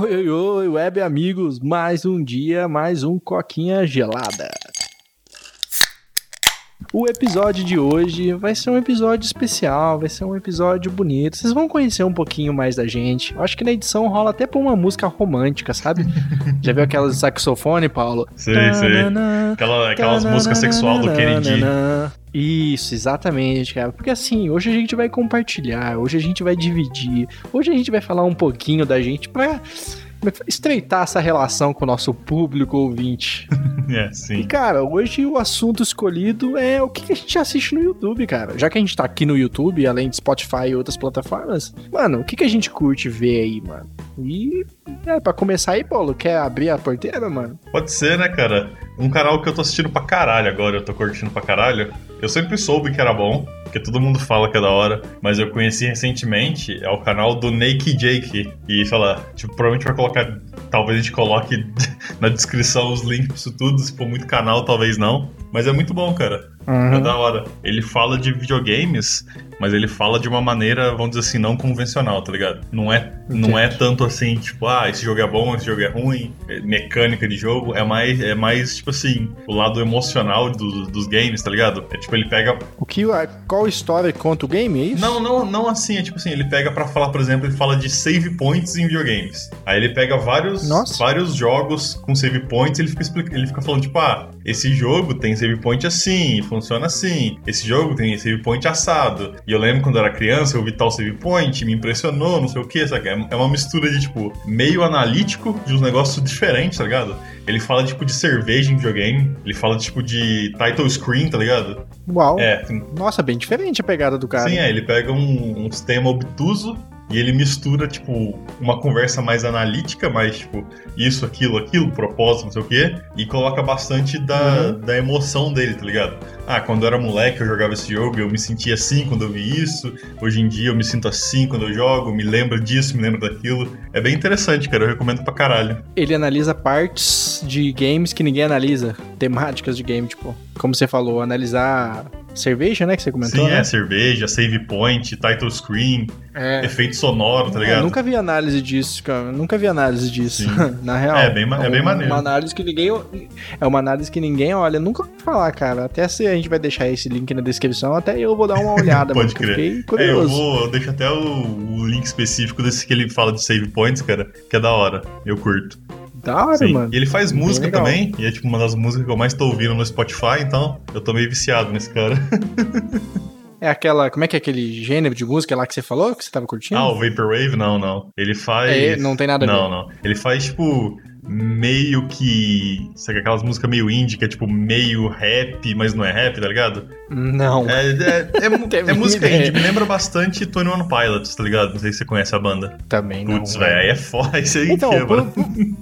Oi, oi, oi, web amigos, mais um dia, mais um Coquinha Gelada. O episódio de hoje vai ser um episódio especial, vai ser um episódio bonito. Vocês vão conhecer um pouquinho mais da gente. Eu acho que na edição rola até por uma música romântica, sabe? Já viu aquelas de saxofone, Paulo? Sei, sei. Aquela, aquelas músicas sexual do Kennedy. Isso, exatamente, cara. Porque assim, hoje a gente vai compartilhar, hoje a gente vai dividir, hoje a gente vai falar um pouquinho da gente pra estreitar essa relação com o nosso público ouvinte. é, sim. E, cara, hoje o assunto escolhido é o que a gente assiste no YouTube, cara. Já que a gente tá aqui no YouTube, além de Spotify e outras plataformas, mano, o que a gente curte ver aí, mano? E, é, pra começar aí, Paulo, quer abrir a porteira, mano? Pode ser, né, cara? Um canal que eu tô assistindo pra caralho agora, eu tô curtindo pra caralho. Eu sempre soube que era bom, porque todo mundo fala que é da hora, mas eu conheci recentemente, é o canal do Naked Jake. E, sei lá, tipo, provavelmente vai colocar. Talvez a gente coloque na descrição os links pra isso tudo. Se for muito canal, talvez não. Mas é muito bom, cara. Uhum. É da hora. Ele fala de videogames, mas ele fala de uma maneira, vamos dizer assim, não convencional, tá ligado? Não é, não é tanto assim, tipo, ah, esse jogo é bom, esse jogo é ruim, é mecânica de jogo. É mais, é mais tipo assim, o lado emocional do, dos games, tá ligado? É tipo, ele pega. O que, qual história conta o game, é isso? Não, não, não assim, é tipo assim, ele pega para falar, por exemplo, ele fala de save points em videogames. Aí ele pega vários, vários jogos com save points e ele fica, ele fica falando, tipo, ah, esse jogo tem save point assim, funciona assim. Esse jogo tem save point assado. E eu lembro quando eu era criança, eu vi tal save point, me impressionou, não sei o que, sabe? É uma mistura de, tipo, meio analítico de uns negócios diferentes, tá ligado? Ele fala, tipo, de cerveja em videogame. Ele fala, tipo, de title screen, tá ligado? Uau. É. Nossa, bem diferente a pegada do cara. Sim, é. Ele pega um, um sistema obtuso e ele mistura, tipo, uma conversa mais analítica, mais, tipo, isso, aquilo, aquilo, propósito, não sei o quê, e coloca bastante da, uhum. da emoção dele, tá ligado? Ah, quando eu era moleque eu jogava esse jogo, eu me sentia assim quando eu vi isso, hoje em dia eu me sinto assim quando eu jogo, me lembro disso, me lembro daquilo. É bem interessante, cara, eu recomendo pra caralho. Ele analisa partes de games que ninguém analisa, temáticas de game, tipo, como você falou, analisar cerveja, né, que você comentou, Sim, né? é, cerveja, save point, title screen, é. efeito sonoro, tá ligado? Eu nunca vi análise disso, cara, nunca vi análise disso, na real. É, bem, é, é bem maneiro. Uma análise que ninguém, é uma análise que ninguém olha, nunca vou falar, cara, até se a gente vai deixar esse link na descrição, até eu vou dar uma olhada, Pode crer. Fiquei curioso. É, eu vou, eu deixo até o, o link específico desse que ele fala de save points, cara, que é da hora, eu curto. Da hora, Sim. mano. E ele faz música legal. também, e é tipo uma das músicas que eu mais tô ouvindo no Spotify, então eu tô meio viciado nesse cara. É aquela. Como é que é aquele gênero de música lá que você falou que você tava curtindo? Ah, o Vaporwave? Não, não. Ele faz. É, não tem nada a ver. Não, não. Ele faz, tipo, meio que. Sabe aquelas músicas meio indie, que é tipo meio rap, mas não é rap, tá ligado? Não. É, é, é, é música indie, me lembra bastante Tony One Pilots, tá ligado? Não sei se você conhece a banda. Também não. Putz, velho, aí é foda, isso aí então, que pro,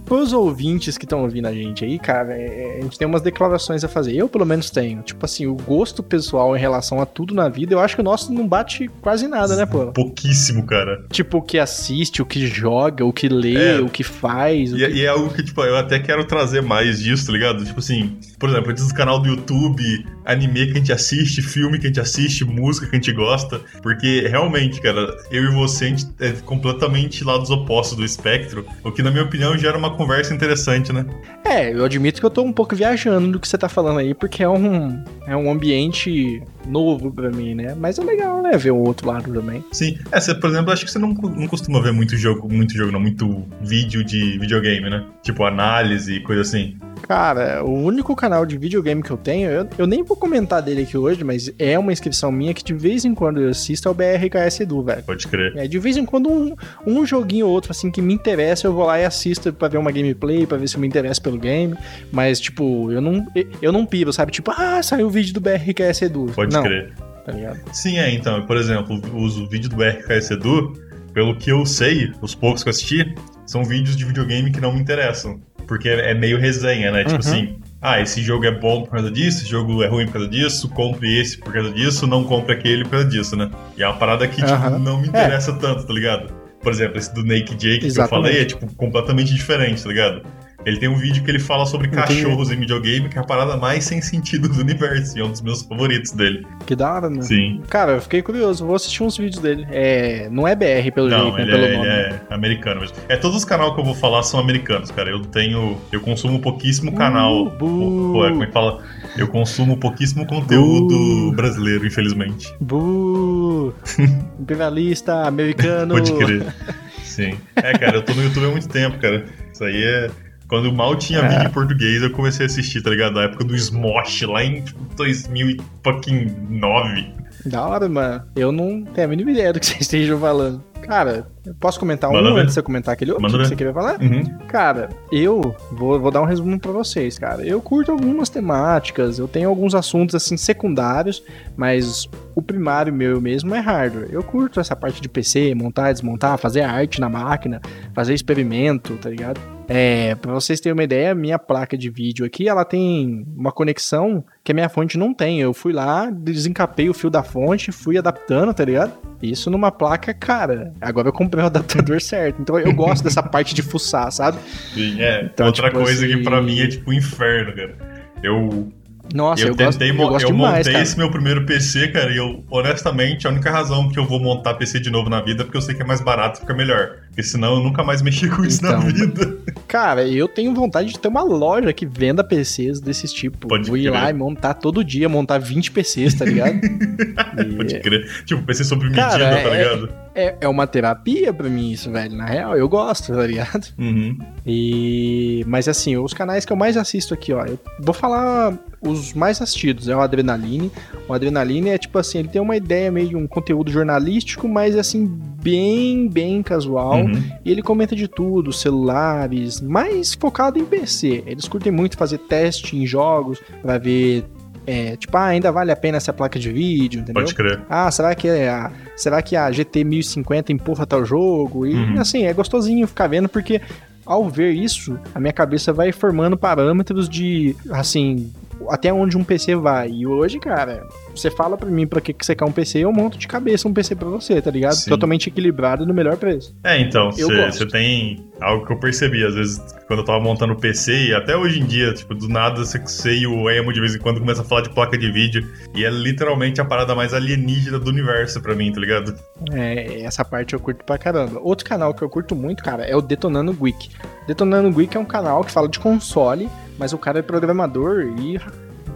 pros ouvintes que estão ouvindo a gente aí, cara, é, a gente tem umas declarações a fazer. Eu, pelo menos, tenho. Tipo assim, o gosto pessoal em relação a tudo na vida, eu acho que o nosso não bate quase nada, né, pô? Pouquíssimo, cara. Tipo, o que assiste, o que joga, o que lê, é. o que faz. O e, que... e é algo que, tipo, eu até quero trazer mais disso, tá ligado? Tipo assim, por exemplo, antes do canal do YouTube, anime que a gente assiste, filme que a gente assiste, música que a gente gosta. Porque realmente, cara, eu e você, a gente é completamente lados opostos do espectro. O que, na minha opinião, gera uma conversa interessante, né? É, eu admito que eu tô um pouco viajando do que você tá falando aí, porque é um, é um ambiente novo para mim, né? Mas é legal, né? Ver o outro lado também. Sim. É, você, por exemplo, acho que você não, não costuma ver muito jogo, muito jogo, não, muito vídeo de videogame, né? Tipo análise e coisa assim. Cara, o único canal de videogame que eu tenho, eu, eu nem vou comentar dele aqui hoje, mas é uma inscrição minha que de vez em quando eu assisto é o BRKS Edu, velho. Pode crer. É, de vez em quando um, um joguinho ou outro, assim, que me interessa, eu vou lá e assisto pra ver uma gameplay, pra ver se eu me interesso pelo game. Mas, tipo, eu não, eu não piro, sabe? Tipo, ah, saiu o vídeo do BRKS Edu. Pode não, crer. Tá ligado? Sim, é, então, por exemplo, o vídeo do BRKS Edu, pelo que eu sei, os poucos que eu assisti, são vídeos de videogame que não me interessam. Porque é meio resenha, né? Tipo uhum. Tipo assim, ah, esse jogo é bom por causa disso, esse jogo é ruim por causa disso, compre esse por causa disso, não compre aquele por causa disso, né? E é uma parada que, tipo, uhum. não me é. interessa é. tanto, tá ligado? Por exemplo, esse do Naked Jake Exatamente. que eu falei é, tipo, completamente diferente, tá ligado? Ele tem um vídeo que ele fala sobre cachorros em videogame, que é a parada mais sem sentido do universo. E é um dos meus favoritos dele. Que da hora, né? Sim. Cara, eu fiquei curioso, vou assistir uns vídeos dele. É, não é BR pelo Não, jeito, né? ele, Pelo é, nome. é americano. É, todos os canais que eu vou falar são americanos, cara. Eu tenho. Eu consumo pouquíssimo canal. Uh, bu. Pô, é, como é que fala? Eu consumo pouquíssimo conteúdo Bu. brasileiro, infelizmente. Bu! Imperialista, americano. Pode crer. Sim. É, cara, eu tô no YouTube há muito tempo, cara. Isso aí é. Quando mal tinha É. vídeo em português, eu comecei a assistir, tá ligado? Na época do Smosh, lá em tipo, 2009. Da hora, mano. Eu não tenho a mínima ideia do que vocês estejam falando. Cara, eu posso comentar um Manda ver. antes de você comentar aquele outro Manda que ver. você queria falar? Uhum. Cara, eu vou, vou dar um resumo pra vocês, cara. Eu curto algumas temáticas, eu tenho alguns assuntos assim secundários, mas o primário meu mesmo é hardware. Eu curto essa parte de PC, montar, desmontar, fazer arte na máquina, fazer experimento, tá ligado? É, pra vocês terem uma ideia, minha placa de vídeo aqui, ela tem uma conexão que a minha fonte não tem. Eu fui lá, desencapei o fio da fonte, fui adaptando, tá ligado? Isso numa placa cara. Agora eu comprei o adaptador certo. Então eu gosto dessa parte de fuçar, sabe? Sim, é. Então, Outra tipo coisa que assim- pra mim é tipo um inferno, cara. Eu Nossa, eu, eu gosto, tentei, eu mo- gosto eu demais, montei cara. esse meu primeiro PC, cara, e eu, honestamente, a única razão que eu vou montar PC de novo na vida é porque eu sei que é mais barato e fica melhor. Porque senão eu nunca mais mexi com isso na Então, vida. Cara, eu tenho vontade de ter uma loja que venda PCs desses tipo. Pode Vou ir crer. lá e montar todo dia, montar 20 PCs, tá ligado? E Pode crer. Tipo, PC sob medida, Cara, tá é- ligado? é, é uma terapia pra mim isso, velho. Na real, eu gosto, tá ligado? Uhum. E... Mas assim, os canais que eu mais assisto aqui, ó. Eu vou falar os mais assistidos. É o Adrenaline. O Adrenaline é tipo assim, ele tem uma ideia meio de um conteúdo jornalístico, mas assim, bem, bem casual. Uhum. E ele comenta de tudo, celulares, mais focado em PC. Eles curtem muito fazer teste em jogos pra ver, é, tipo, ah, ainda vale a pena essa placa de vídeo, entendeu? Pode crer. Ah, será que é a, será que a GT 1050 empurra tal jogo? E Uhum. assim, é gostosinho ficar vendo porque ao ver isso, a minha cabeça vai formando parâmetros de assim, até onde um PC vai. E hoje, cara, você fala pra mim pra que que você quer um PC, eu monto de cabeça um PC pra você, tá ligado? Sim. Totalmente equilibrado no melhor preço. É, então, você tem algo que eu percebi, às vezes, quando eu tava montando o PC, e até hoje em dia, tipo, do nada você e o Emo de vez em quando começa a falar de placa de vídeo, e é literalmente a parada mais alienígena do universo pra mim, tá ligado? É, essa parte eu curto pra caramba. Outro canal que eu curto muito, cara, é o Detonando Geek. Detonando Geek é um canal que fala de console, mas o cara é programador e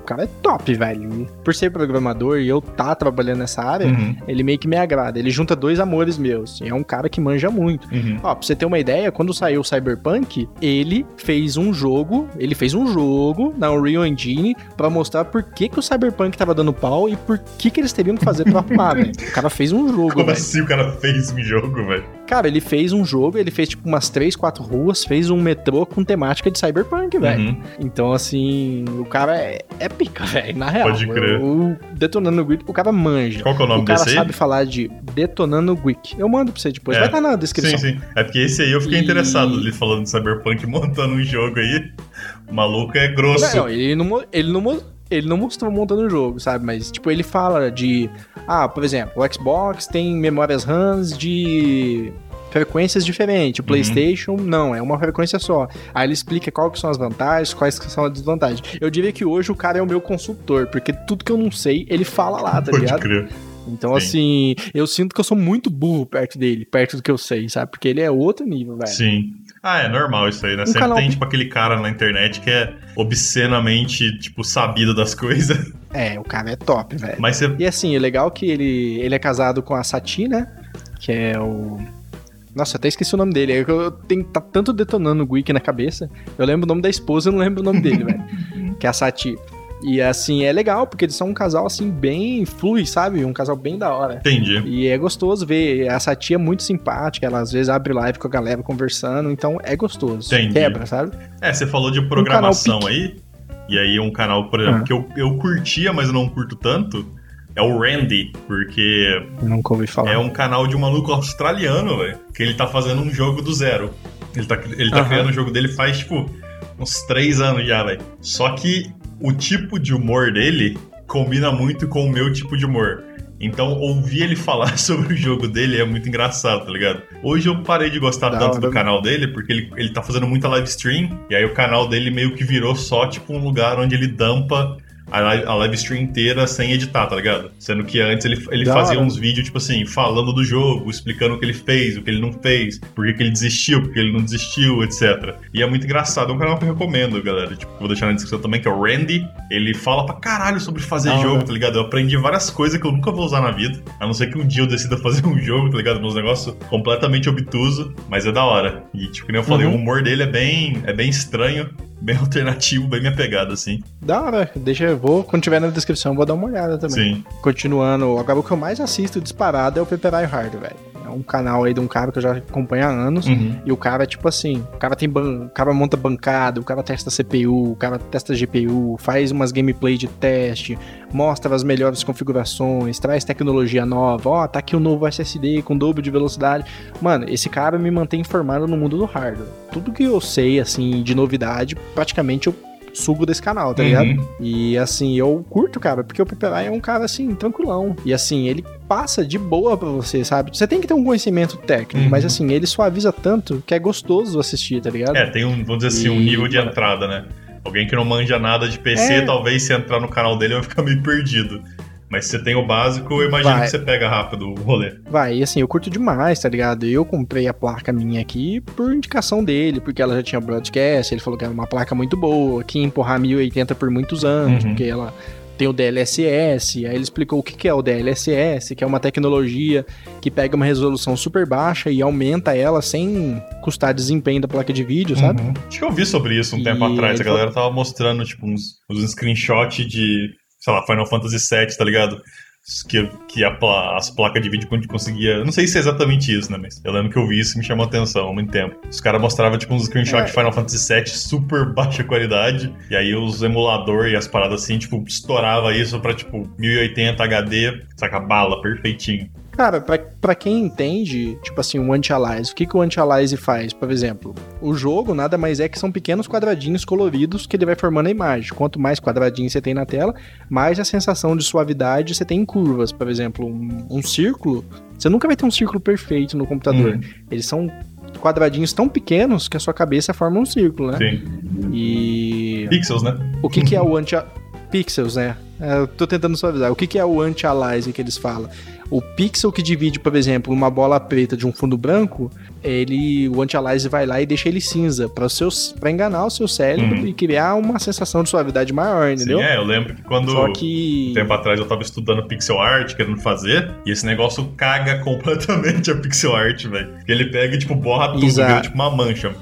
o cara é top, velho. E Por ser programador e eu tá trabalhando nessa área, Uhum, ele meio que me agrada. Ele junta dois amores meus. É um cara que manja muito. uhum. Ó, pra você ter uma ideia, quando saiu o Cyberpunk, ele fez um jogo, ele fez um jogo na Unreal Engine pra mostrar por que, que o Cyberpunk tava dando pau e por que, que eles teriam que fazer pra arrumar, velho. O cara fez um jogo, Como velho. assim o cara fez um jogo, velho? Cara, ele fez um jogo, ele fez tipo umas três, quatro ruas, fez um metrô com temática de Cyberpunk, velho. Uhum. Então, assim, o cara é, é pica, velho, na real. Pode crer. O, o Detonando Geek, o cara manja. Qual que é o nome o cara desse aí? sabe falar de Detonando Geek. Eu mando pra você depois, É. vai estar na descrição. Sim, sim. É porque esse aí eu fiquei E- interessado ali falando de Cyberpunk montando um jogo aí. O maluco é grosso. Não, ele não, ele não, ele não mostrou montando o jogo, sabe? Mas, tipo, ele fala de. Ah, por exemplo, o Xbox tem memórias RAMs de frequências diferentes. O Uhum. PlayStation, não, é uma frequência só. Aí ele explica que são as vantagens, quais são as desvantagens. Eu diria que hoje o cara é o meu consultor, porque tudo que eu não sei, ele fala lá, tá Pode ligado? crer. Então, Sim. assim, eu sinto que eu sou muito burro perto dele, perto do que eu sei, sabe? Porque ele é outro nível, velho. Sim. Ah, é normal isso aí, né? Um Sempre canal tem, tipo, aquele cara na internet que é obscenamente, tipo, sabido das coisas. É, o cara é top, velho. Mas você. E assim, o legal é que ele, ele é casado com a Sati, né? Que é o. Nossa, eu até esqueci o nome dele. É que Eu tenho, tá tanto detonando o Wiki na cabeça. Eu lembro o nome da esposa e não lembro o nome dele, velho. Que é a Sati. E assim, é legal, porque eles são um casal assim, bem flui, sabe? Um casal bem da hora. Entendi. E é gostoso ver. A Sati é muito simpática, ela às vezes abre live com a galera conversando, então é gostoso. Entendi. Quebra, sabe? É, você falou de programação canal aí. E aí, um canal, por exemplo, Ah. que eu, eu curtia, mas eu não curto tanto, é o Randy, porque Nunca ouvi falar. é um canal de um maluco australiano, velho. Que ele tá fazendo um jogo do zero. Ele tá, ele tá Aham. criando o jogo dele faz, tipo, uns três anos já, velho. Só que o tipo de humor dele combina muito com o meu tipo de humor. Então, ouvir ele falar sobre o jogo dele é muito engraçado, tá ligado? Hoje eu parei de gostar Da tanto hora. do canal dele, porque ele, ele tá fazendo muita live stream, e aí o canal dele meio que virou só, tipo, um lugar onde ele dampa a live, stream inteira sem editar, tá ligado? Sendo que antes ele, ele Da fazia hora. uns vídeos, tipo assim, falando do jogo, explicando o que ele fez, o que ele não fez, por que, ele desistiu, por que ele não desistiu, etc. E é muito engraçado, é um canal que eu recomendo, galera. Tipo, vou deixar na descrição também, que é o Randy. Ele fala pra caralho sobre fazer hora. jogo, tá ligado? Eu aprendi várias coisas que eu nunca vou usar na vida. A não ser que um dia eu decida fazer um jogo, tá ligado? Uns negócios completamente obtuso, mas é da hora. E, tipo, nem eu falei, Uhum. o humor dele é bem, é bem estranho, bem alternativo, bem minha pegada, assim. Da hora, deixa eu vou, quando tiver na descrição, vou dar uma olhada também. Sim. Continuando, agora o que eu mais assisto disparado é o Paper Hard, velho. É um canal aí de um cara que eu já acompanho há anos. Uhum. E o cara, tipo assim, o cara tem ban... o cara monta bancada, o cara testa CPU, o cara testa GPU, faz umas gameplay de teste, mostra as melhores configurações, traz tecnologia nova, ó, tá aqui o novo SSD com dobro de velocidade. Mano, esse cara me mantém informado no mundo do hardware. Tudo que eu sei, assim, de novidade, praticamente eu sugo desse canal, tá ligado? Uhum. E assim, eu curto, cara, porque o Peperai é um cara assim, tranquilão. E assim, ele passa de boa pra você, sabe? Você tem que ter um conhecimento técnico, Uhum. mas assim, ele suaviza tanto que é gostoso assistir, tá ligado? É, tem um, vamos dizer assim, um E- nível de entrada, né? Alguém que não manja nada de PC, É. talvez se entrar no canal dele vai ficar meio perdido. Mas se você tem o básico, eu imagino Vai. que você pega rápido o rolê. Vai, e assim, eu curto demais, tá ligado? Eu comprei a placa minha aqui por indicação dele, porque ela já tinha broadcast, ele falou que era uma placa muito boa, que ia empurrar 1080 por muitos anos, Uhum. porque ela tem o DLSS, aí ele explicou o que é o DLSS, que é uma tecnologia que pega uma resolução super baixa e aumenta ela sem custar desempenho da placa de vídeo, sabe? Uhum. Acho que eu vi sobre isso um E tempo atrás. A galera tava mostrando, tipo, uns, uns screenshots de, sei lá, Final Fantasy VII, tá ligado? Que, que a pla- as placas de vídeo quando conseguia. Não sei se é exatamente isso, né? Mas eu lembro que eu vi isso e me chamou a atenção há muito tempo. Os caras mostravam, tipo, uns screenshots É. de Final Fantasy VII super baixa qualidade. E aí os emulador e as paradas assim, tipo, estourava isso pra, tipo, 1080 HD, saca? Bala, perfeitinho. Cara, pra, pra quem entende, tipo assim, o anti-aliase, o que, que o anti-aliase faz? Por exemplo, o jogo nada mais é que são pequenos quadradinhos coloridos que ele vai formando a imagem. Quanto mais quadradinhos você tem na tela, mais a sensação de suavidade você tem em curvas. Por exemplo, um, um círculo, você nunca vai ter um círculo perfeito no computador. Uhum. Eles são quadradinhos tão pequenos que a sua cabeça forma um círculo, né? Sim. E Pixels, né? o que, que é o anti pixels, né? É, Eu tô tentando suavizar. O que, que é o anti-aliasing que eles falam? O pixel que divide, por exemplo, uma bola preta de um fundo branco, ele, o anti-aliasing vai lá e deixa ele cinza para para enganar o seu cérebro Uhum. e criar uma sensação de suavidade maior, entendeu? Sim, é, eu lembro que quando. Só que Um tempo atrás eu tava estudando pixel art, querendo fazer, e esse negócio caga completamente a pixel art, velho. Ele pega e, tipo, borra tudo, vira tipo uma mancha.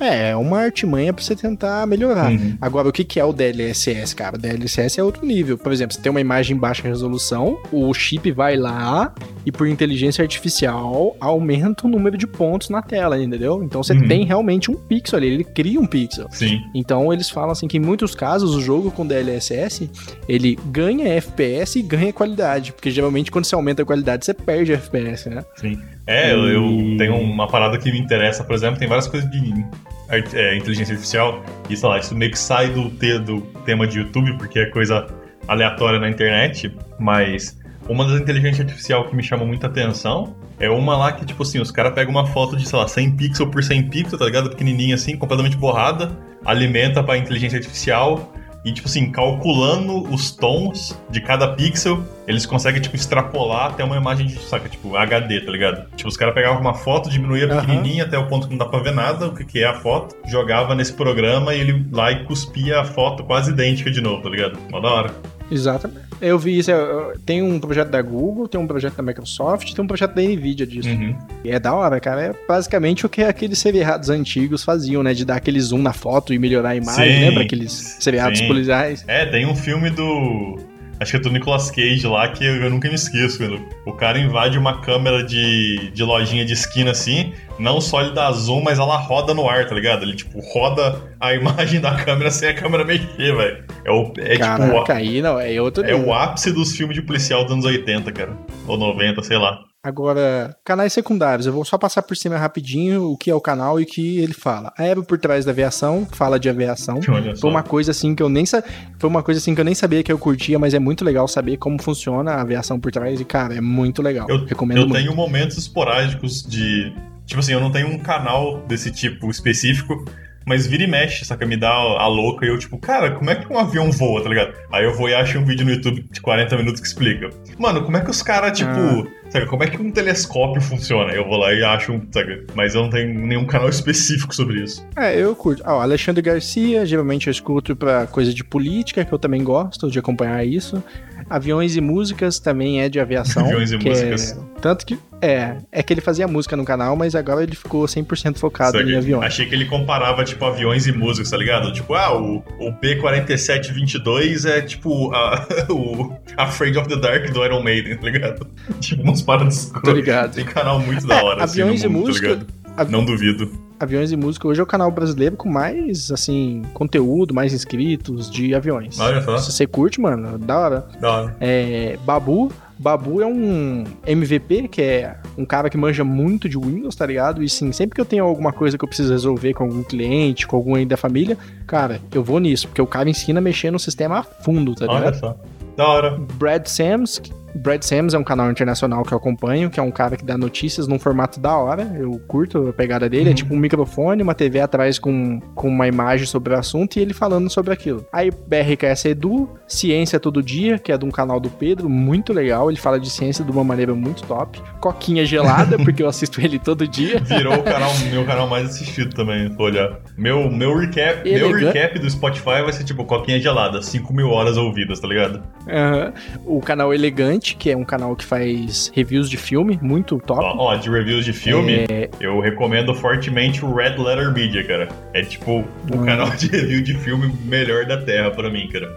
É, é uma artimanha pra você tentar melhorar. Uhum. Agora, o que, que é o DLSS, cara? O DLSS é outro nível. Por exemplo, você tem uma imagem em baixa resolução, o chip vai lá e, por inteligência artificial, aumenta o número de pontos na tela, entendeu? Então você Uhum. tem realmente um pixel ali, ele cria um pixel. Sim. Então eles falam assim que em muitos casos o jogo com DLSS ele ganha FPS e ganha qualidade, porque geralmente quando você aumenta a qualidade você perde FPS, né? Sim. É, eu, eu tenho uma parada que me interessa, por exemplo, tem várias coisas de art- é, inteligência artificial, e sei lá, isso meio que sai do, te- do tema de YouTube, porque é coisa aleatória na internet, mas uma das inteligências artificial que me chama muita atenção é uma lá que, tipo assim, os caras pegam uma foto de, sei lá, 100 pixels por 100 pixels, tá ligado? Pequenininha assim, completamente borrada, alimenta pra inteligência artificial e, tipo assim, calculando os tons de cada pixel, eles conseguem, tipo, extrapolar até uma imagem de, saca, tipo, HD, tá ligado? Tipo, os caras pegavam uma foto, diminuía Aham. pequenininha até o ponto que não dá pra ver nada, o que que é a foto, jogava nesse programa e ele lá e cuspia a foto quase idêntica de novo, tá ligado? Mó da hora. Exatamente. Eu vi isso, eu- eu- tem um projeto da Google, tem um projeto da Microsoft, tem um projeto da Nvidia disso. Uhum. E é da hora, cara. É basicamente o que aqueles seriados antigos faziam, né? De dar aquele zoom na foto e melhorar a imagem. Sim, Lembra aqueles seriados sim. policiais? É, tem um filme do. Acho que é do Nicolas Cage lá, que eu, eu nunca me esqueço. Quando o cara invade uma câmera de, de lojinha de esquina assim, não só ele dá zoom, mas ela roda no ar, tá ligado? Ele, tipo, roda a imagem da câmera sem a câmera mexer, velho. É, o, é Caraca, tipo. aí não, é outro É nível. o ápice dos filmes de policial dos anos 80, cara. Ou 90, sei lá. Agora, canais secundários, eu vou só passar por cima rapidinho o que é o canal e o que ele fala. A Eva por trás da aviação, fala de aviação. Foi uma coisa assim que eu nem foi uma coisa assim que eu nem sabia que eu curtia, mas é muito legal saber como funciona a aviação por trás e cara, é muito legal. Eu, Recomendo eu muito. tenho momentos esporádicos de. Tipo assim, eu não tenho um canal desse tipo específico, mas vira e mexe, saca? Me dá a louca e eu, tipo, cara, como é que um avião voa, tá ligado? Aí eu vou e acho um vídeo no YouTube de 40 minutos que explica. Mano, como é que os caras, tipo. Ah. Sabe, como é que um telescópio funciona? Eu vou lá e acho um, sabe? Mas eu não tenho nenhum canal específico sobre isso. É, eu curto. Ah, Alexandre Garcia, geralmente eu escuto pra coisa de política, que eu também gosto de acompanhar isso. Aviões e músicas também é de aviação. Aviões e que músicas. É... Tanto que. É, é que ele fazia música no canal, mas agora ele ficou 100% focado Sabe? em aviões. Achei que ele comparava, tipo, aviões e músicas, tá ligado? Tipo, ah, o, o B-4722 é tipo a, o Afraid of the Dark do Iron Maiden, tá ligado? Tipo, umas paradas. Tô ligado. Tem canal muito da É, hora, assim, aviões no e mundo, música- tá ligado? Avi- Não duvido. Aviões e música hoje é o canal brasileiro com mais, assim, conteúdo, mais inscritos de aviões. Olha só. Se você curte, mano, da hora. Da hora. É, Babu. Babu é um MVP, que é um cara que manja muito de Windows, tá ligado? E sim, sempre que eu tenho alguma coisa que eu preciso resolver com algum cliente, com algum aí da família, cara, eu vou nisso, porque o cara ensina a mexer no sistema a fundo, tá Olha ligado? só. Da hora. Brad Sams. Brad Sams é um canal internacional que eu acompanho, que é um cara que dá notícias num formato da hora. Eu curto a pegada dele. É Uhum. tipo um microfone, uma TV atrás com, com uma imagem sobre o assunto e ele falando sobre aquilo. Aí BRKS Edu, Ciência Todo Dia, que é de um canal do Pedro, muito legal. Ele fala de ciência de uma maneira muito top. Coquinha Gelada, porque eu assisto ele todo dia. Virou o canal, meu canal mais assistido também, for olhar. Meu, meu, recap, meu Elegante. recap do Spotify vai ser tipo Coquinha Gelada, 5 mil horas ouvidas, tá ligado? Aham. O canal Elegante, que é um canal que faz reviews de filme, muito top. Ó, ó, de reviews de filme, É. eu recomendo fortemente o Red Letter Media, cara. É tipo o Hum. canal de review de filme melhor da Terra pra mim, cara.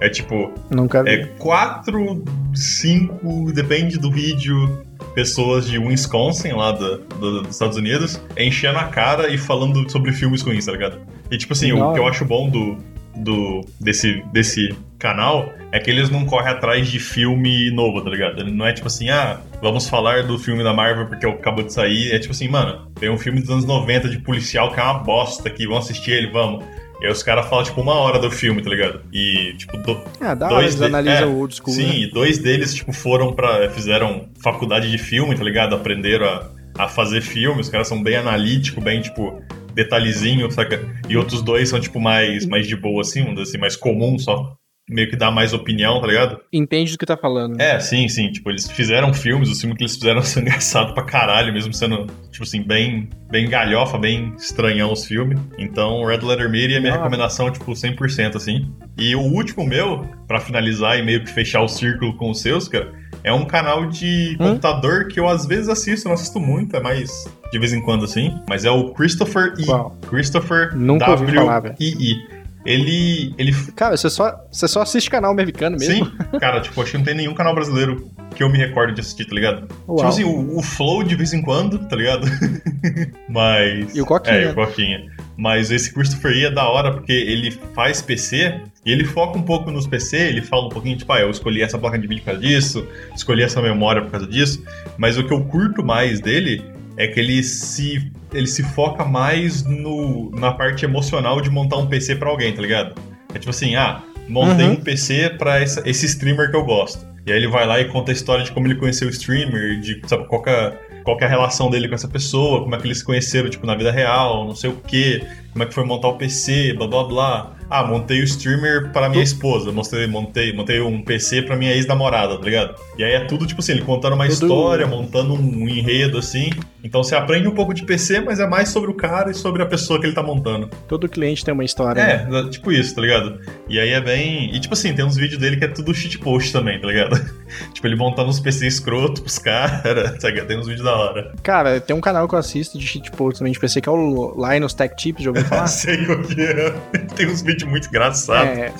É tipo, Nunca vi. é quatro, cinco, depende do vídeo, pessoas de Wisconsin, lá do- do- dos Estados Unidos, enchendo a cara e falando sobre filmes ruins, tá ligado? E tipo assim, o Da que eu acho bom do, do desse, desse canal é que eles não correm atrás de filme novo, tá ligado? Não é tipo assim, ah, vamos falar do filme da Marvel porque acabou de sair. É tipo assim, mano, tem um filme dos anos 90 de policial que é uma bosta aqui, vamos assistir ele, vamos. E aí os caras falam, tipo, uma hora do filme, tá ligado? E, tipo, do, da hora, dois eles de- analisam é, o old school. Sim, né? e dois deles, tipo, foram pra. fizeram faculdade de filme, tá ligado? Aprenderam a, a fazer filme, os caras são bem analíticos, bem, tipo, detalhezinho, saca? E outros dois são, tipo, mais, mais de boa, assim, um assim, mais comum, só meio que dá mais opinião, tá ligado? Entende do que tá falando. É, sim, sim. Tipo, eles fizeram filmes, os filmes que eles fizeram são engraçados pra caralho, mesmo sendo, tipo assim, bem, bem galhofa, bem estranhão os filmes. Então, Red Letter Media é minha Ah. recomendação, tipo, 100%, assim. E o último meu, pra finalizar e meio que fechar o círculo com os seus, cara, é um canal de Hum? computador que eu às vezes assisto, não assisto muito, é mais de vez em quando, assim. Mas é o Christopher E. Christopher Nunca ouvi falar. W-I-I. Ele, ele Cara, você só, você só assiste canal americano mesmo? Sim, cara, tipo, acho que não tem nenhum canal brasileiro que eu me recordo de assistir, tá ligado? Uau. Tipo assim, o, o Flow de vez em quando, tá ligado? Mas. E o Coquinha. É, e o Coquinha. Mas esse Christopher E é da hora porque ele faz PC e ele foca um pouco nos PC, ele fala um pouquinho, tipo, ah, eu escolhi essa placa de vídeo por causa disso, escolhi essa memória por causa disso. Mas o que eu curto mais dele é que ele se, ele se foca mais no, na parte emocional de montar um PC pra alguém, tá ligado? É tipo assim, ah, montei Uhum. um PC pra essa- esse streamer que eu gosto. E aí ele vai lá e conta a história de como ele conheceu o streamer, de sabe, qual, é, qual é a relação dele com essa pessoa, como é que eles se conheceram, tipo, na vida real, não sei o quê, como é que foi montar o PC, blá blá blá. Ah, montei o streamer para minha esposa, mostrei, montei, montei um PC pra minha ex-namorada, tá ligado? E aí é tudo, tipo assim, ele contando uma Tudo- história, montando um enredo, assim. Então você aprende um pouco de PC, mas é mais sobre o cara e sobre a pessoa que ele tá montando. Todo cliente tem uma história. né? É, tipo isso, tá ligado? E aí é bem. E tipo assim, tem uns vídeos dele que é tudo shitpost também, tá ligado? tipo, ele montando uns PC escroto pros caras, tá ligado? Tem uns vídeos da hora. Cara, tem um canal que eu assisto de shitpost também de PC, que é o Linus Tech Tips, já ouviu falar? Sei que é. Tem uns vídeos muito engraçados. é,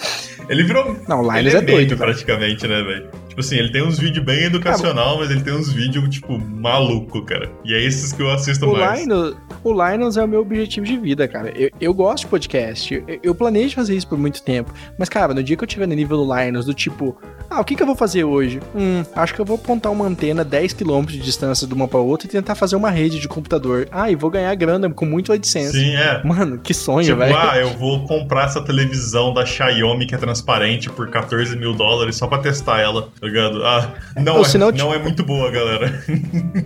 Ele virou. não, o Ele Linus é, é, doido, praticamente, né, velho? Tipo assim, ele tem uns vídeos bem educacional, mas ele tem uns vídeos, tipo, maluco, cara. E é esses que eu assisto O mais. Linus, o Linus é o meu objetivo de vida, cara. Eu, eu gosto de podcast. Eu, eu planejo fazer isso por muito tempo. Mas, cara, no dia que eu tiver no nível do Linus, do tipo, ah, o que, que eu vou fazer hoje? Hum, acho que eu vou apontar uma antena 10km de distância de uma pra outra e tentar fazer uma rede de computador. Ah, e vou ganhar grana com muito AdSense. Sim, é. Mano, que sonho, Tipo, velho. ah, eu vou comprar essa televisão da Xiaomi que é transparente por 14 mil dólares só pra testar ela, tá ligado? Ah, não, Ou é, senão, não é muito boa, galera.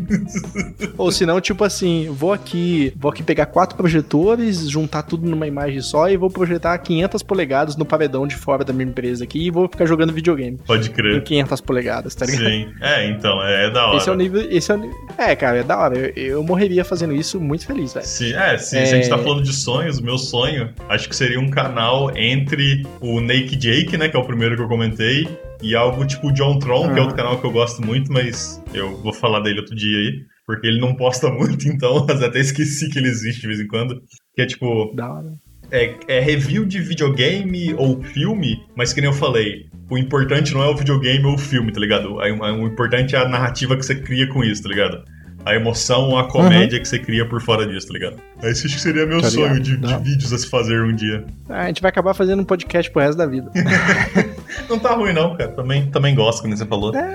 Ou senão, tipo assim, vou aqui, vou aqui pegar quatro projetores, juntar tudo numa imagem só e vou projetar 500 polegadas no paredão de fora da minha empresa aqui e vou ficar jogando videogame. Pode Em crer. 500 polegadas, tá ligado? Sim. É, então, é, é da hora. Esse é o nível. Esse é, o, é, cara, é da hora. Eu, eu morreria fazendo isso muito feliz, velho. Se, é, se, se a gente tá falando de sonhos, meu sonho, acho que seria um canal entre o Naked Jake, né, que é o primeiro que eu comentei, e algo tipo John Tron, que é Ah. outro canal que eu gosto muito, mas eu vou falar dele outro dia aí, porque ele não posta muito, então mas até esqueci que ele existe de vez em quando. Que é tipo, Da hora. é, é review de videogame ou filme, mas que nem eu falei, o importante não é o videogame ou o filme, tá ligado? O importante é a narrativa que você cria com isso, tá ligado? A emoção, a comédia que você cria por fora disso, tá ligado? Esse acho que seria meu Tá sonho de, de vídeos a se fazer um dia. Ah, a gente vai acabar fazendo um podcast pro resto da vida. Não tá ruim não, cara. Também, também gosto, como você falou. É,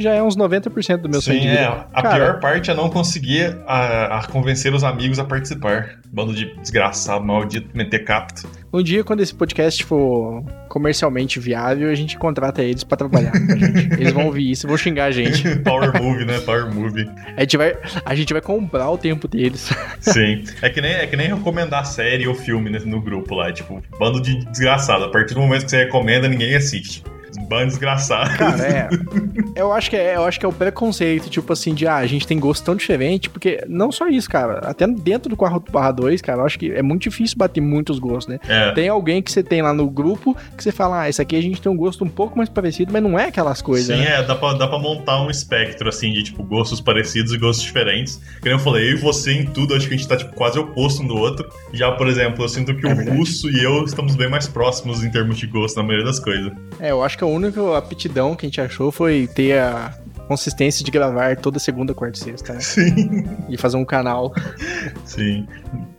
já é uns 90% do meu sonho Sim, é. A Cara, pior parte é não conseguir a, a convencer os amigos a participar. Bando de desgraçado, maldito, meter capto. Um dia, quando esse podcast for comercialmente viável, a gente contrata eles pra trabalhar com a gente. Eles vão ouvir isso e vão xingar a gente. Power Move, né? Power Move. A gente vai, a gente vai comprar o tempo deles. Sim. É que nem, é que nem recomendar série ou filme né, no grupo lá. Tipo, bando de desgraçado. A partir do momento que você recomenda, ninguém assiste. Bando desgraçado. Cara, é. Eu acho que é, eu acho que é o preconceito, tipo assim, de ah, a gente tem gosto tão diferente, porque não só isso, cara. Até dentro do 4 barra 2, cara, eu acho que é muito difícil bater muitos gostos, né? É. Tem alguém que você tem lá no grupo que você fala, ah, esse aqui a gente tem um gosto um pouco mais parecido, mas não é aquelas coisas, Sim, né? é, dá pra, dá pra montar um espectro, assim, de, tipo, gostos parecidos e gostos diferentes. Que nem eu falei, eu e você em tudo, acho que a gente tá, tipo, quase oposto um do outro. Já, por exemplo, eu sinto que É o verdade. russo e eu estamos bem mais próximos em termos de gosto na maioria das coisas. É, eu acho que a única aptidão que a gente achou foi ter a consistência de gravar toda segunda, quarta e sexta, né? Sim. E fazer um canal Sim.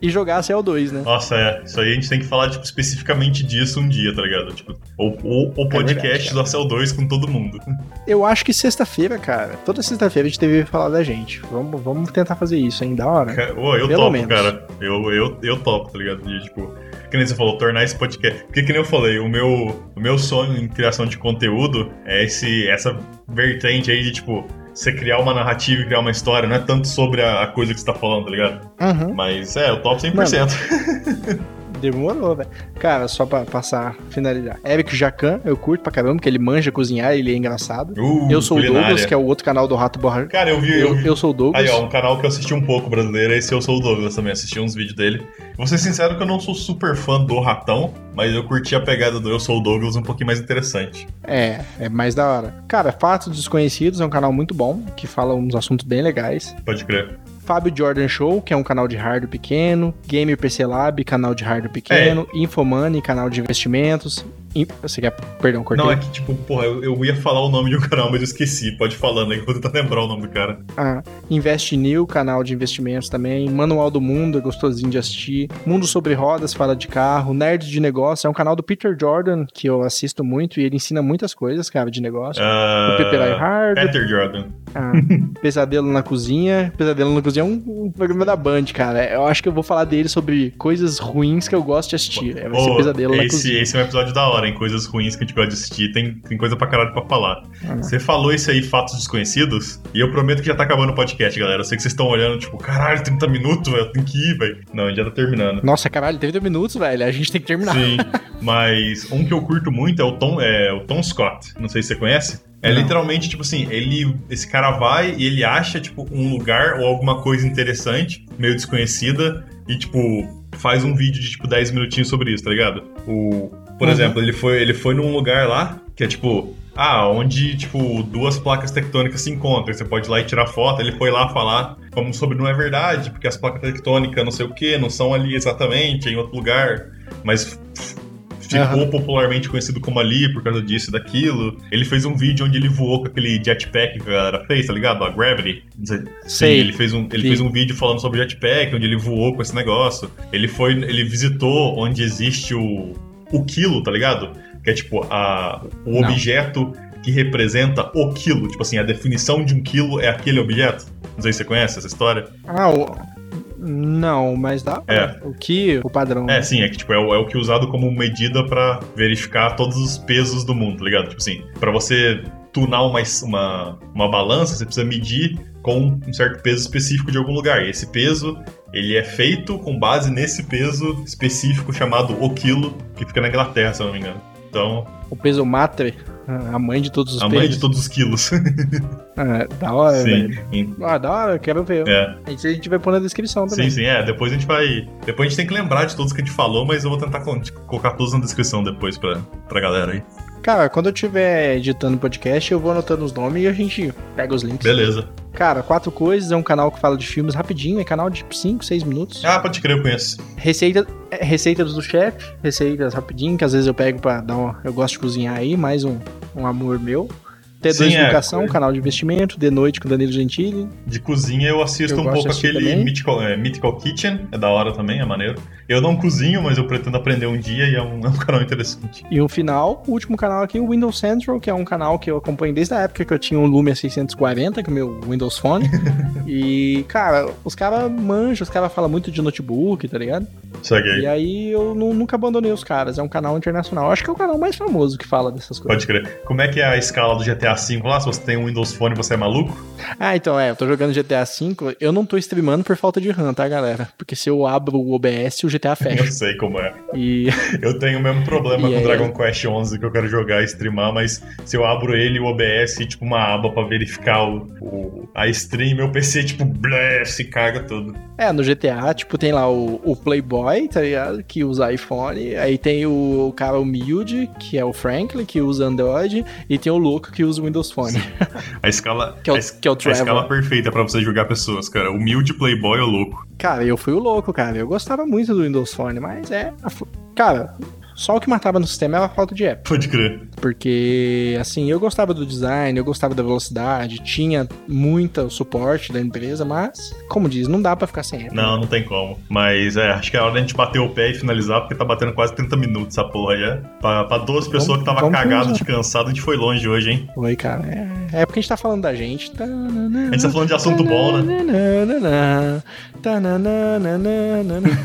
e jogar CL2, né? Nossa, é. Isso aí a gente tem que falar, tipo, especificamente disso um dia, tá ligado? Tipo, ou o, o É podcast verdade, do Acel 2 com todo mundo. Eu acho que sexta-feira, cara, toda sexta-feira a gente deveria falar da gente. Vamos, vamos tentar fazer isso, hein? Da hora. Eu Pelo topo, menos. cara. Eu, eu, eu topo, tá ligado? De, tipo, que nem você falou, tornar esse podcast. Porque que nem eu falei, o meu, o meu sonho em criação de conteúdo é esse, essa vertente aí de, tipo, você criar uma narrativa e criar uma história, não é tanto sobre a, coisa que você tá falando, tá ligado? Uhum. Mas é, eu topo 100%. Demorou, velho. Cara, só pra passar, finalizar. Eric Jacan, eu curto pra caramba, porque ele manja cozinhar, ele é engraçado. Uh, eu sou culinária. o Douglas, que é o outro canal do Rato Borra. Cara, eu vi. Eu, Eu, vi- eu sou o Douglas. Aí, ó, um canal que eu assisti um pouco brasileiro, esse eu sou o Douglas também, assisti uns vídeos dele. Vou ser sincero que eu não sou super fã do Ratão, mas eu curti a pegada do Eu Sou o Douglas um pouquinho mais interessante. É, é mais da hora. Cara, Fatos Desconhecidos é um canal muito bom, que fala uns assuntos bem legais. Pode crer. Fábio Jordan Show, que é um canal de hardware pequeno. Gamer PC Lab, canal de hardware pequeno. É. Infomoney, canal de investimentos. Você quer. Perdão, cortei. Não, é que, tipo, porra, eu, eu ia falar o nome um canal, mas eu esqueci. Pode ir falando aí que eu vou tentar lembrar o nome do cara. Ah, Invest New, canal de investimentos também. Manual do Mundo, é gostosinho de assistir. Mundo sobre Rodas, fala de carro. Nerd de Negócio, é um canal do Peter Jordan, que eu assisto muito e ele ensina muitas coisas, cara, de negócio. Ah, o Peperai Hard, Peter Jordan. ah, Pesadelo na Cozinha. Pesadelo na Cozinha é um, um programa da Band, cara. Eu acho que eu vou falar dele sobre coisas ruins que eu gosto de assistir. Vai ser Ô, Pesadelo na esse, Cozinha. esse é um episódio da hora, em coisas ruins que a gente gosta de assistir. Tem, tem coisa pra caralho pra falar. Ah. Você falou isso aí, fatos desconhecidos, e eu prometo que já tá acabando o podcast, galera. Eu sei que vocês estão olhando, tipo, caralho, 30 minutos, velho, tem que ir, velho. Não, já tá terminando. Nossa, caralho, 30 minutos, velho. A gente tem que terminar. Sim, mas um que eu curto muito é o Tom, é, o Tom Scott. Não sei se você conhece. É Não. literalmente, tipo assim, ele. Esse cara vai e ele acha, tipo, um lugar ou alguma coisa interessante, meio desconhecida, e, tipo, faz um vídeo de, tipo, 10 minutinhos sobre isso, tá ligado? O, por Uhum. exemplo, ele foi, ele foi num lugar lá que é tipo. Ah, onde, tipo, duas placas tectônicas se encontram. Você pode ir lá e tirar foto. Ele foi lá falar como sobre não é verdade, porque as placas tectônicas não sei o que, não são ali exatamente, é em outro lugar. Mas ficou popularmente conhecido como ali por causa disso e daquilo. Ele fez um vídeo onde ele voou com aquele jetpack que a galera fez, tá ligado? A Gravity. Sei. Sim, ele fez um, ele Sim. fez um vídeo falando sobre jetpack, onde ele voou com esse negócio. Ele foi, ele visitou onde existe o, o quilo, tá ligado? Que é tipo a, o Não. objeto que representa o quilo. Tipo assim, a definição de um quilo é aquele objeto. Não sei se você conhece essa história. Ah, o... Não, mas dá. É. O que? O padrão. É, sim, é que tipo, é o, é o que é usado como medida pra verificar todos os pesos do mundo, tá ligado? Tipo assim, pra você tunar uma, uma, uma balança, você precisa medir com um certo peso específico de algum lugar. E esse peso, ele é feito com base nesse peso específico chamado o quilo, que fica na Inglaterra, se eu não me engano. Então, O peso matre, a mãe de todos os a mãe pesos. de todos os quilos. Ah, da hora, sim. velho. Ah, da hora, eu quero ver. É, Isso a gente vai pôr na descrição também. sim, sim, é. Depois a gente vai. Depois a gente tem que lembrar de todos que a gente falou, mas eu vou tentar colocar todos na descrição depois pra, pra galera aí. Cara, quando eu estiver editando podcast, eu vou anotando os nomes e a gente pega os links. Beleza. Cara, Quatro Coisas é um canal que fala de filmes rapidinho, é canal de 5, 6 minutos. Ah, pode crer, eu conheço. Receita, é, receitas do chefe, receitas rapidinho, que às vezes eu pego pra dar uma. Eu gosto de cozinhar aí, mais um, um amor meu. T2 Sim, é, Educação, coisa. canal de investimento, de noite com Danilo Gentili. De cozinha eu assisto Eu um pouco aquele. Mythical, é, Mythical Kitchen, é da hora também, é maneiro. Eu não cozinho, mas eu pretendo aprender um dia e é um, é um canal interessante. E um final, o último canal aqui, o Windows Central, que é um canal que eu acompanho desde a época que eu tinha um Lumia 640, que é o meu Windows Phone. e, cara, os caras manjam, os caras falam muito de notebook, tá ligado? Segue aí. E aí eu nu- nunca abandonei os caras. É um canal internacional. Eu acho que é o canal mais famoso que fala dessas coisas. Pode crer. Como é que é a escala do GTA V lá? Se você tem um Windows Phone você é maluco? Ah, então é, eu tô jogando GTA V. Eu não tô streamando por falta de RAM, tá, galera? Porque se eu abro o OBS, o GTA Eu fecha. sei como é. e Eu tenho o mesmo problema E com aí? Dragon Quest 11 que eu quero jogar e streamar, mas se eu abro ele o OBS, tipo uma aba pra verificar o, o- a stream, meu PC tipo blé, se caga todo. É, no GTA, tipo, tem lá o, o Playboy, tá ligado? Que usa iPhone. Aí tem o, o cara humilde, que é o Franklin, que usa Android. E tem o louco que usa o Windows Phone, A escala que é o, a, que é o a escala Trevor. perfeita pra você jogar pessoas, cara. Humilde playboy ou louco. Cara, eu fui o louco, cara. Eu gostava muito do Windows Phone, mas é. Cara, só o que matava no sistema era a falta de app. Pode crer. Porque, assim, eu gostava do design, eu gostava da velocidade, tinha muita suporte da empresa, mas, como diz, não dá pra ficar sem app. Não, não tem como. Mas é, acho que é hora da gente bater o pé e finalizar, porque tá batendo quase 30 minutos essa porra aí. É. Pra, pra duas pessoas que tava vamos cagado de cansado, a gente foi longe hoje, hein? Oi, cara. É, é porque a gente tá falando da gente. A gente tá falando de assunto bom, né?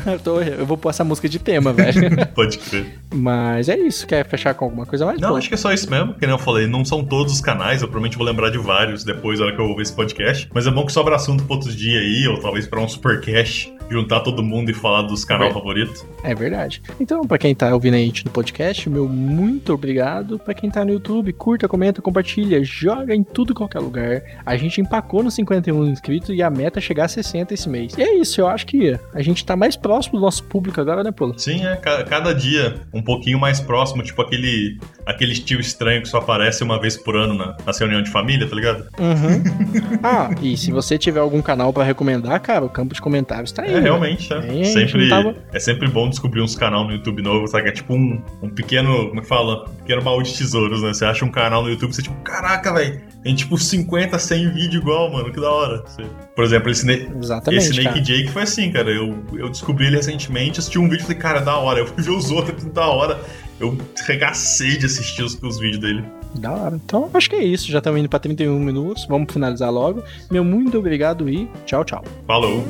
Eu, tô- eu vou pôr essa música de tema, velho. Pode crer. Mas é isso. Quer fechar com alguma coisa mais? Não, acho que é só isso mesmo. Que nem eu falei, não são todos os canais, eu provavelmente vou lembrar de vários depois, na hora que eu ouvir esse podcast. Mas é bom que sobra assunto pra outros dias aí, ou talvez pra um supercast, juntar todo mundo e falar dos canal É. favoritos. É verdade. Então, pra quem tá ouvindo a gente no podcast, meu muito obrigado. Pra quem tá no YouTube, curta, comenta, compartilha, joga em tudo e qualquer lugar. A gente empacou nos 51 inscritos e a meta é chegar a 60 esse mês. E é isso, eu acho que a gente tá mais próximo do nosso público agora, né, Pula? Sim, é, ca- cada dia um pouquinho mais próximo, tipo aquele, aquele tio estranho que só aparece uma vez por ano na, nas reuniões de família, tá ligado? Uhum. ah, e se você tiver algum canal pra recomendar, cara, o campo de comentários tá aí. É, né? realmente, é. É, sempre, tava- é sempre bom descobrir uns canal no YouTube novo, sabe? É tipo um, um pequeno, como é que fala? Um pequeno baú de tesouros, né? Você acha um canal no YouTube, você tipo, caraca, velho, tem tipo 50, 100 vídeos igual, mano, que da hora. Você- Por exemplo, esse, Ne- esse cara. Jake foi assim, cara. Eu, eu descobri ele recentemente, assisti um vídeo e falei, cara, da hora. Eu fui ver os outros, da hora. Eu regacei de assistir os, os vídeos dele. Da hora. Então, acho que é isso. Já estamos indo pra 31 minutos. Vamos finalizar logo. Meu muito obrigado e tchau, tchau. Falou!